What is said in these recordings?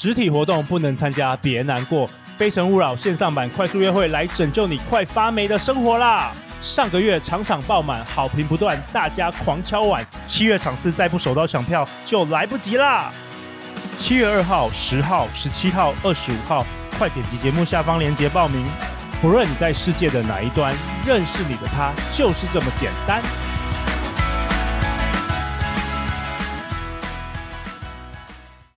实体活动不能参加，别难过。非诚勿扰线上版快速约会来拯救你快发霉的生活啦！上个月场场爆满，好评不断，大家狂敲碗。七月场次再不手刀抢票就来不及啦！七月二号、十号、十七号、二十五号，快点击节目下方链接报名。不论你在世界的哪一端，认识你的他就是这么简单。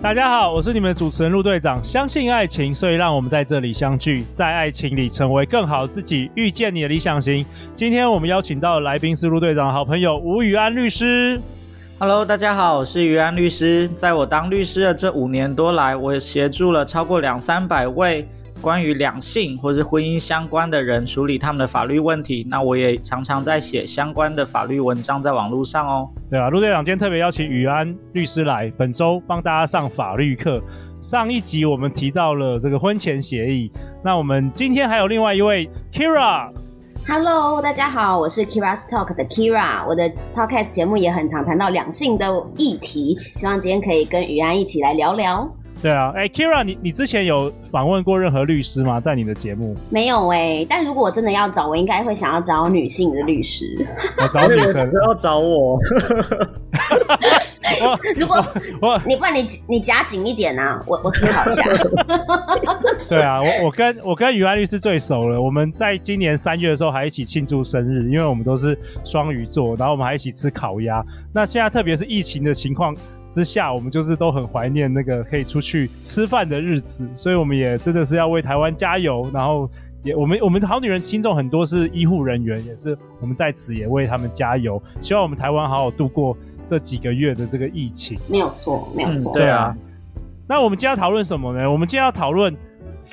大家好，我是你们的主持人陆队长。相信爱情，所以让我们在这里相聚，在爱情里成为更好自己，遇见你的理想型。今天我们邀请到的来宾是陆队长的好朋友吴宇安律师。Hello，大家好，我是宇安律师。在我当律师的这五年多来，我协助了超过两三百位。关于两性或是婚姻相关的人处理他们的法律问题，那我也常常在写相关的法律文章在网络上哦。对啊，陆队长今天特别邀请宇安律师来，本周帮大家上法律课。上一集我们提到了这个婚前协议，那我们今天还有另外一位 Kira。Hello，大家好，我是 Kira's Talk 的 Kira，我的 Podcast 节目也很常谈到两性的议题，希望今天可以跟宇安一起来聊聊。对啊，哎，Kira，你你之前有访问过任何律师吗？在你的节目？没有哎、欸，但如果我真的要找，我应该会想要找女性的律师。我找女生，要找我。我 如果我你不然你你夹紧一点啊，我我思考一下。对啊，我我跟我跟于安律师最熟了，我们在今年三月的时候还一起庆祝生日，因为我们都是双鱼座，然后我们还一起吃烤鸭。那现在特别是疫情的情况之下，我们就是都很怀念那个可以出去吃饭的日子，所以我们也真的是要为台湾加油，然后也我们我们好女人听众很多是医护人员，也是我们在此也为他们加油，希望我们台湾好好度过这几个月的这个疫情。没有错，没有错。嗯，对啊。那我们今天要讨论什么呢？我们今天要讨论。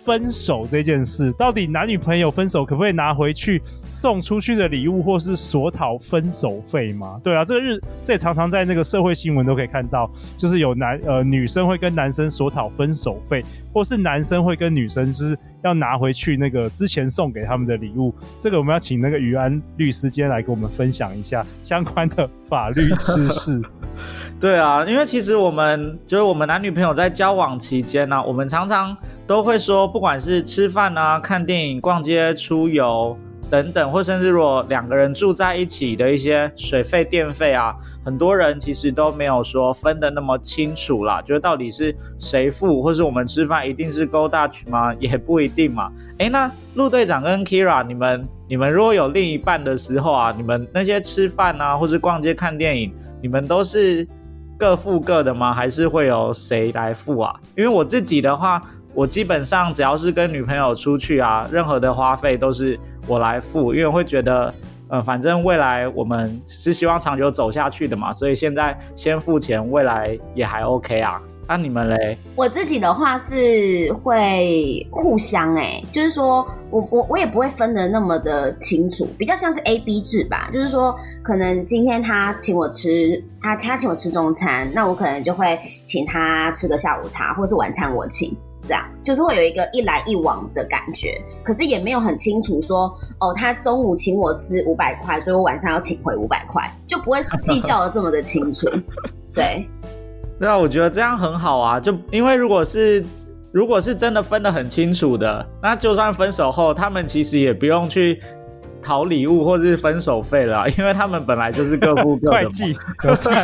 分手这件事，到底男女朋友分手可不可以拿回去送出去的礼物，或是索讨分手费吗？对啊，这个日这也常常在那个社会新闻都可以看到，就是有男呃女生会跟男生索讨分手费，或是男生会跟女生就是要拿回去那个之前送给他们的礼物。这个我们要请那个余安律师今天来给我们分享一下相关的法律知识。对啊，因为其实我们就是我们男女朋友在交往期间呢、啊，我们常常都会说，不管是吃饭啊、看电影、逛街、出游等等，或甚至如果两个人住在一起的一些水费、电费啊，很多人其实都没有说分得那么清楚啦，就是到底是谁付，或是我们吃饭一定是 Go Dutch 吗？也不一定嘛。诶，那陆队长跟 Kira，你们你们如果有另一半的时候啊，你们那些吃饭啊，或是逛街、看电影，你们都是？各付各的吗？还是会由谁来付啊？因为我自己的话，我基本上只要是跟女朋友出去啊，任何的花费都是我来付，因为我会觉得，呃，反正未来我们是希望长久走下去的嘛，所以现在先付钱，未来也还 OK 啊。那、你们嘞？我自己的话是会互相哎、就是说我我我也不会分得那么的清楚，比较像是 A B 制吧。就是说，可能今天他请我吃，他他请我吃中餐，那我可能就会请他吃个下午茶，或是晚餐我请，这样就是会有一个一来一往的感觉。可是也没有很清楚说，哦，他中午请我吃五百块，所以我晚上要请回五百块，就不会计较的这么的清楚，对。对啊，我觉得这样很好啊，就因为如果是如果是真的分得很清楚的，那就算分手后，他们其实也不用去。讨礼物或者是分手费了，因为他们本来就是各付各的。会计 可算。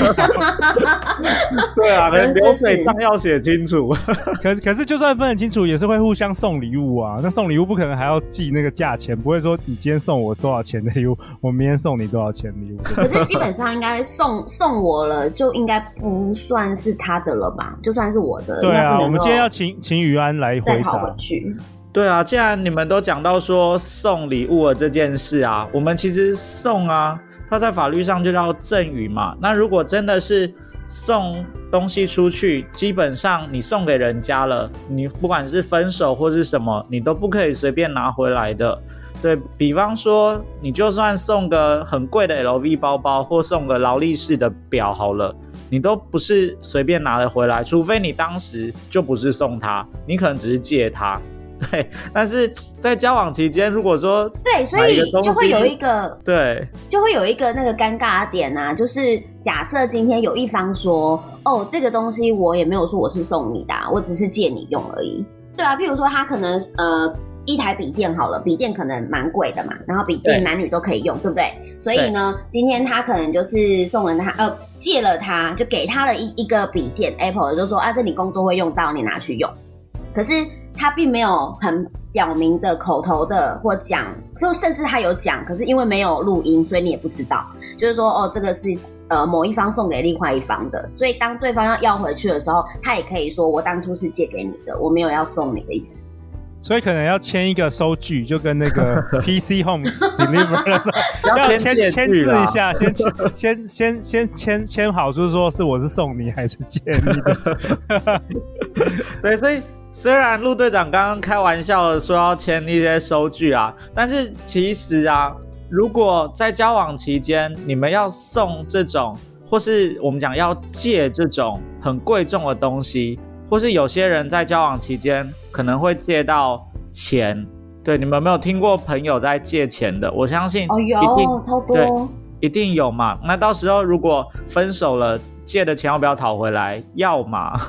对啊，流水账要写清楚。可 是可是，就算分得清楚，也是会互相送礼物啊。那送礼物不可能还要记那个价钱，不会说你今天送我多少钱的礼物，我明天送你多少钱的礼物。可是基本上应该送送我了，就应该不算是他的了吧？就算是我的。对啊，我们今天要请请宇安来回答。再讨回去。对啊，既然你们都讲到说送礼物的这件事啊，我们其实送啊，它在法律上就叫赠与嘛。那如果真的是送东西出去，基本上你送给人家了，你不管是分手或是什么，你都不可以随便拿回来的。对，比方说，你就算送个很贵的 LV 包包，或送个劳力士的表好了，你都不是随便拿得回来，除非你当时就不是送他，你可能只是借他。对，但是在交往期间，如果说对，所以就会有一个对，就会有一个那个尴尬的点啊，就是假设今天有一方说，哦，这个东西我也没有说我是送你的啊，我只是借你用而已。对啊，譬如说他可能呃一台笔电好了，笔电可能蛮贵的嘛，然后笔电男女都可以用，对，对不对？所以呢，今天他可能就是送了他呃借了他，就给他了一一个笔电 Apple，就说啊，这你工作会用到，你拿去用。可是他并没有很表明的口头的或讲，就甚至他有讲，可是因为没有录音，所以你也不知道。就是说，哦，这个是呃某一方送给另外一方的，所以当对方要要回去的时候，他也可以说我当初是借给你的，我没有要送你的意思。所以可能要签一个收据，就跟那个 PC Home Deliver 的时候要签签字一下，先签先先先签签好，就是说是我是送你还是借你的。对，所以。虽然陆队长刚刚开玩笑的说要签一些收据啊，但是其实啊，如果在交往期间你们要送这种，或是我们讲要借这种很贵重的东西，或是有些人在交往期间可能会借到钱，对，你们有没有听过朋友在借钱的？我相信哦，有超多，对，一定有嘛。那到时候如果分手了，借的钱要不要讨回来？要嘛。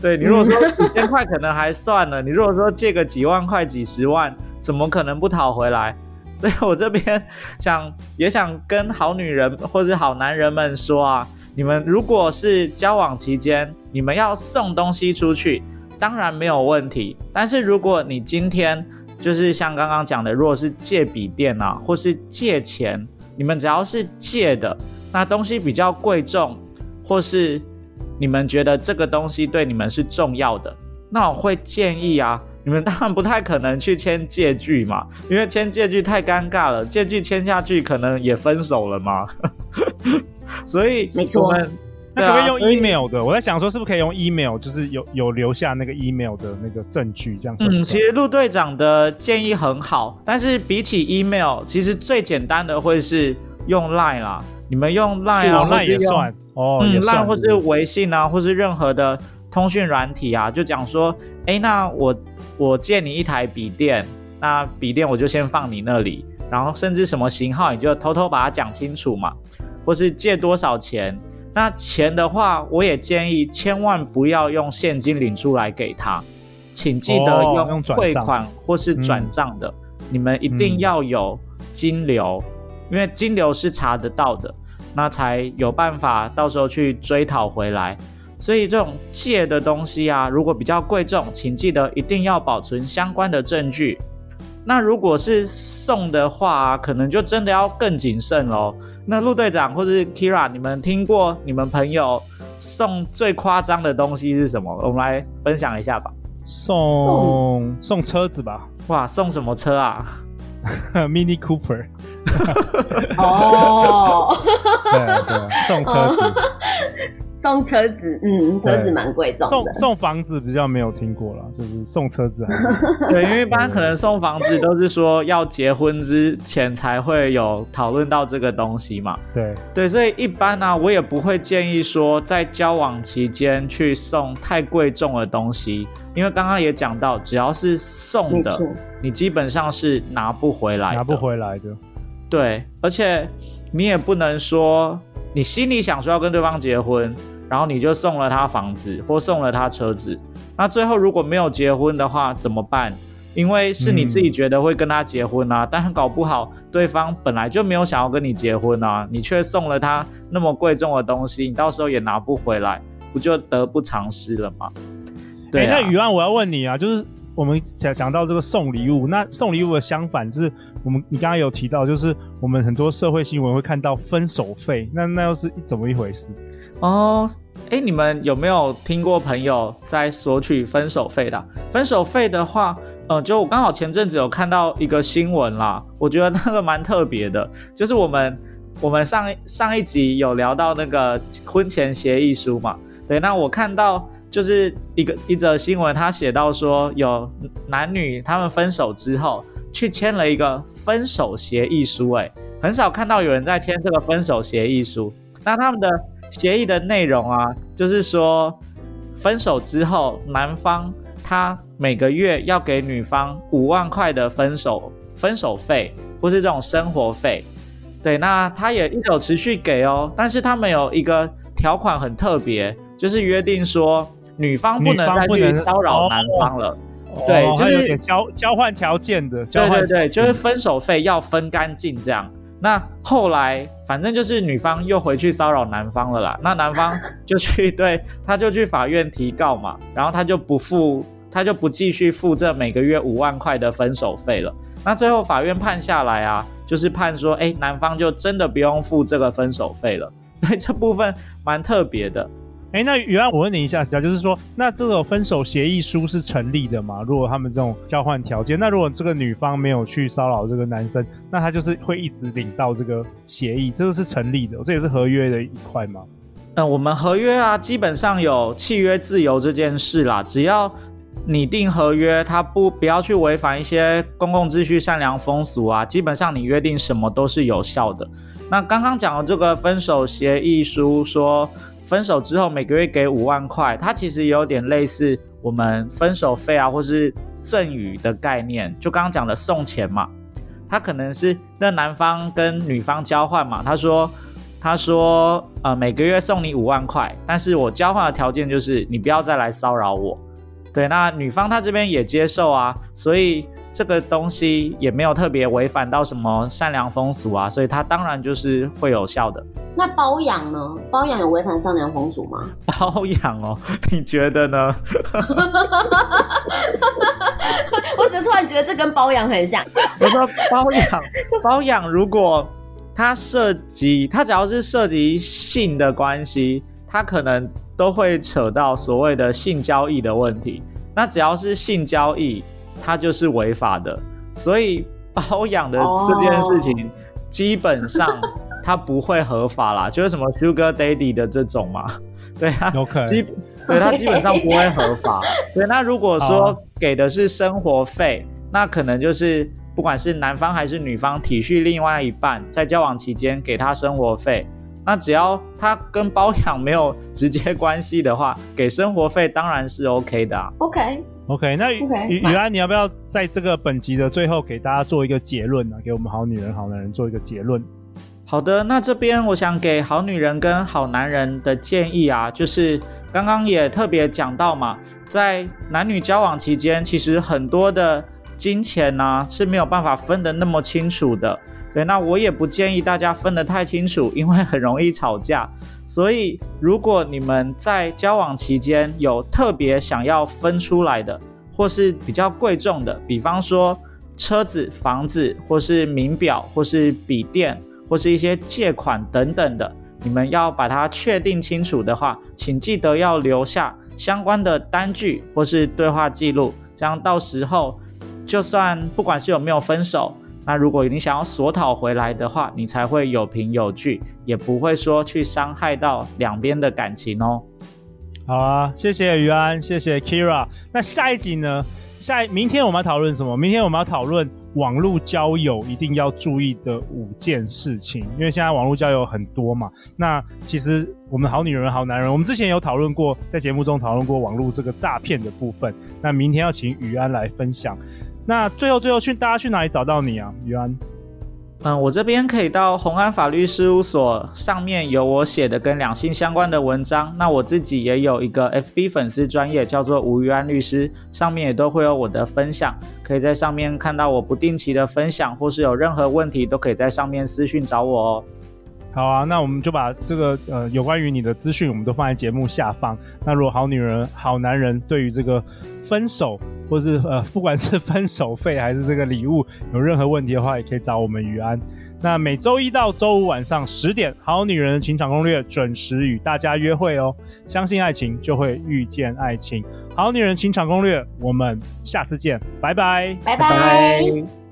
对，你如果说几千块可能还算了，你如果说借个几万块、几十万，怎么可能不讨回来？所以我这边想也想跟好女人或者好男人们说啊，你们如果是交往期间，你们要送东西出去，当然没有问题。但是如果你今天就是像刚刚讲的，如果是借笔电啊，或是借钱，你们只要是借的，那东西比较贵重，或是。你们觉得这个东西对你们是重要的，那我会建议啊，你们当然不太可能去签借据嘛，因为签借据太尴尬了，借据签下去可能也分手了嘛。所以，没错，那可不可以用 email 的？我在想说，是不是可以用 email，就是有有留下那个 email 的那个证据，这样。嗯，其实陆队长的建议很好，但是比起 email，其实最简单的会是用 line 啦。你们用 line 啊，line 也算哦，嗯，line 或是微信啊，或是任何的通讯软体啊，就讲说，哎，那我我借你一台笔电，那笔电我就先放你那里，然后甚至什么型号你就偷偷把它讲清楚嘛，或是借多少钱，那钱的话，我也建议千万不要用现金领出来给他，请记得用汇款或是转账的，你们一定要有金流。因为金流是查得到的，那才有办法到时候去追讨回来。所以这种借的东西啊，如果比较贵重，请记得一定要保存相关的证据。那如果是送的话啊，可能就真的要更谨慎喽。那陆队长或是 Kira，你们听过你们朋友送最夸张的东西是什么？我们来分享一下吧。送送车子吧。哇，送什么车啊？Mini Cooper。哦，对对，送车子，送车子，嗯，车子蛮贵重的。送送房子比较没有听过了，就是送车子。对，因为一般可能送房子都是说要结婚之前才会有讨论到这个东西嘛。对对，所以一般呢、啊，我也不会建议说在交往期间去送太贵重的东西，因为刚刚也讲到，只要是送的，你基本上是拿不回来的，拿不回来的。对，而且你也不能说你心里想说要跟对方结婚，然后你就送了他房子或送了他车子，那最后如果没有结婚的话怎么办？因为是你自己觉得会跟他结婚啊，嗯、但搞不好对方本来就没有想要跟你结婚啊，你却送了他那么贵重的东西，你到时候也拿不回来，不就得不偿失了吗？对、啊，那宇安，我要问你啊，就是我们讲讲到这个送礼物，那送礼物的相反就是。我们你刚刚有提到，就是我们很多社会新闻会看到分手费，那那又是怎么一回事？哦，哎，你们有没有听过朋友在索取分手费的？分手费的话，呃，就我刚好前阵子有看到一个新闻啦，我觉得那个蛮特别的，就是我们我们上上一集有聊到那个婚前协议书嘛，对，那我看到就是一个一则新闻，他写到说有男女他们分手之后。去签了一个分手协议书。诶，很少看到有人在签这个分手协议书。那他们的协议的内容啊，就是说分手之后，男方他每个月要给女方五万块的分手分手费，或是这种生活费。对，那他也一直有持续给哦，但是他们有一个条款很特别，就是约定说女方不能再去骚扰男方了。哦、对，就是交交换条件的。对对对，就是分手费要分干净这样。那后来反正就是女方又回去骚扰男方了啦，那男方就去 对，他就去法院提告嘛，然后他就不付，他就不继续付这每个月五万块的分手费了。那最后法院判下来啊，就是判说，哎，男方就真的不用付这个分手费了。所以这部分蛮特别的。哎，那原来，我问你一下，就是说，那这个分手协议书是成立的吗？如果他们这种交换条件，那如果这个女方没有去骚扰这个男生，那他就是会一直领到这个协议，这个是成立的，这也是合约的一块吗？嗯，我们合约啊，基本上有契约自由这件事啦，只要你定合约，他不不要去违反一些公共秩序、善良风俗啊，基本上你约定什么都是有效的。那刚刚讲的这个分手协议书说。分手之后每个月给五万块，它其实有点类似我们分手费啊，或是赠与的概念。就刚刚讲的送钱嘛，他可能是那男方跟女方交换嘛。他说，他说，呃，每个月送你五万块，但是我交换的条件就是你不要再来骚扰我。对，那女方她这边也接受啊，所以这个东西也没有特别违反到什么善良风俗啊，所以它当然就是会有效的。那包养呢？包养有违反善良风俗吗？包养哦，你觉得呢？我只是突然觉得这跟包养很像。我说包养，包养如果它涉及，它只要是涉及性的关系，它可能。都会扯到所谓的性交易的问题，那只要是性交易，它就是违法的。所以包养的这件事情，基本上 它不会合法啦，就是什么 Sugar Daddy 的这种嘛，对啊，OK，基对它基本上不会合法。对，那如果说给的是生活费，那可能就是不管是男方还是女方体恤另外一半，在交往期间给他生活费。那只要他跟包养没有直接关系的话，给生活费当然是 OK 的啊。OK OK，那宇宇安，你要不要在这个本集的最后给大家做一个结论呢？给我们好女人、好男人做一个结论。好的，那这边我想给好女人跟好男人的建议啊，就是刚刚也特别讲到嘛，在男女交往期间，其实很多的金钱呢、啊、是没有办法分得那么清楚的。对，那我也不建议大家分得太清楚，因为很容易吵架。所以，如果你们在交往期间有特别想要分出来的，或是比较贵重的，比方说车子、房子，或是名表，或是笔电，或是一些借款等等的，你们要把它确定清楚的话，请记得要留下相关的单据或是对话记录，这样到时候就算不管是有没有分手。那如果你想要索讨回来的话，你才会有凭有据，也不会说去伤害到两边的感情哦。好啊，谢谢宇安，谢谢 Kira。那下一集呢？下一明天我们要讨论什么？明天我们要讨论网络交友一定要注意的五件事情，因为现在网络交友很多嘛。那其实我们好女人、好男人，我们之前有讨论过，在节目中讨论过网络这个诈骗的部分。那明天要请宇安来分享。那最后最后去大家去哪里找到你啊，于安？嗯，我这边可以到红安法律事务所，上面有我写的跟两性相关的文章。那我自己也有一个 FB 粉丝专业，叫做吴宇安律师，上面也都会有我的分享，可以在上面看到我不定期的分享，或是有任何问题都可以在上面私讯找我哦。好啊，那我们就把这个呃有关于你的资讯，我们都放在节目下方。那如果好女人、好男人对于这个分手，或是呃 不管是分手费还是这个礼物有任何问题的话，也可以找我们于安。那每周一到周五晚上十点，《好女人的情场攻略》准时与大家约会哦。相信爱情，就会遇见爱情。《好女人情场攻略》，我们下次见，拜拜，拜拜。